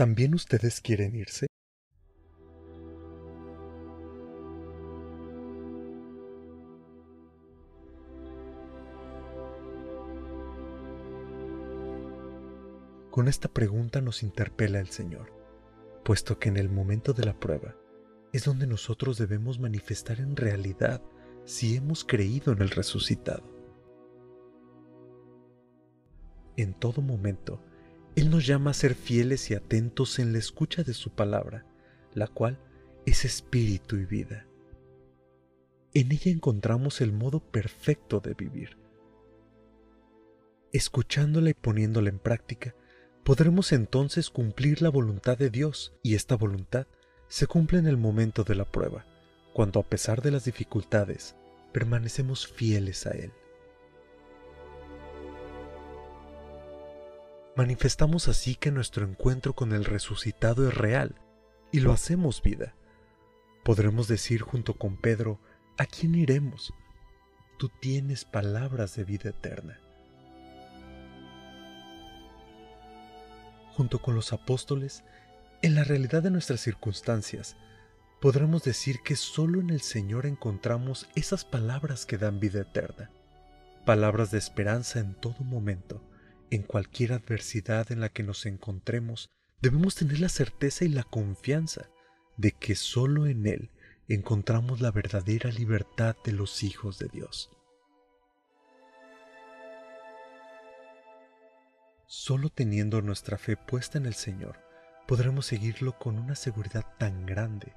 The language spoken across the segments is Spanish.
¿También ustedes quieren irse? Con esta pregunta nos interpela el Señor, puesto que en el momento de la prueba es donde nosotros debemos manifestar en realidad si hemos creído en el resucitado. En todo momento, Él nos llama a ser fieles y atentos en la escucha de su palabra, la cual es espíritu y vida. En ella encontramos el modo perfecto de vivir. Escuchándola y poniéndola en práctica, podremos entonces cumplir la voluntad de Dios y esta voluntad se cumple en el momento de la prueba, cuando a pesar de las dificultades permanecemos fieles a Él. Manifestamos así que nuestro encuentro con el resucitado es real y lo hacemos vida. Podremos decir junto con Pedro, ¿a quién iremos? Tú tienes palabras de vida eterna. junto con los apóstoles, en la realidad de nuestras circunstancias, podremos decir que solo en el Señor encontramos esas palabras que dan vida eterna, palabras de esperanza en todo momento, en cualquier adversidad en la que nos encontremos, debemos tener la certeza y la confianza de que solo en Él encontramos la verdadera libertad de los hijos de Dios. Solo teniendo nuestra fe puesta en el Señor, podremos seguirlo con una seguridad tan grande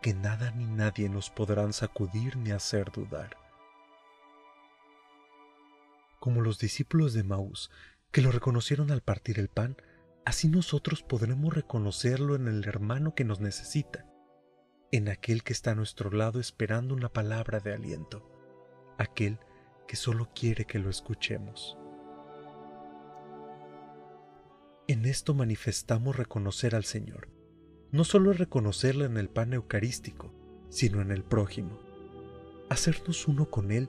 que nada ni nadie nos podrán sacudir ni hacer dudar. Como los discípulos de Maús, que lo reconocieron al partir el pan, así nosotros podremos reconocerlo en el hermano que nos necesita, en aquel que está a nuestro lado esperando una palabra de aliento, aquel que solo quiere que lo escuchemos. En esto manifestamos reconocer al Señor. No solo reconocerlo en el pan eucarístico, sino en el prójimo. Hacernos uno con Él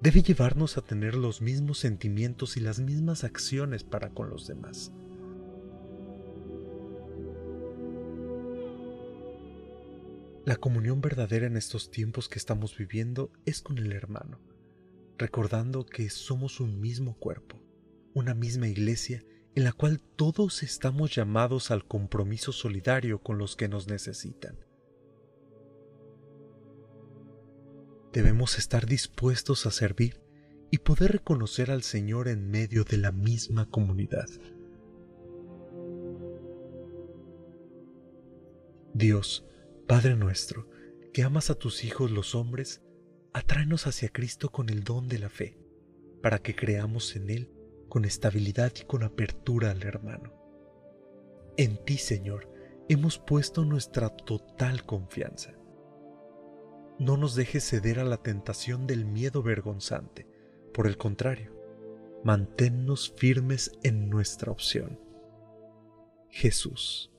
debe llevarnos a tener los mismos sentimientos y las mismas acciones para con los demás. La comunión verdadera en estos tiempos que estamos viviendo es con el hermano, recordando que somos un mismo cuerpo, una misma iglesia en la cual todos estamos llamados al compromiso solidario con los que nos necesitan. Debemos estar dispuestos a servir y poder reconocer al Señor en medio de la misma comunidad. Dios, Padre nuestro, que amas a tus hijos los hombres, atráenos hacia Cristo con el don de la fe, para que creamos en Él con estabilidad y con apertura al hermano. En ti, Señor, hemos puesto nuestra total confianza. No nos dejes ceder a la tentación del miedo vergonzante. Por el contrario, manténnos firmes en nuestra opción. Jesús.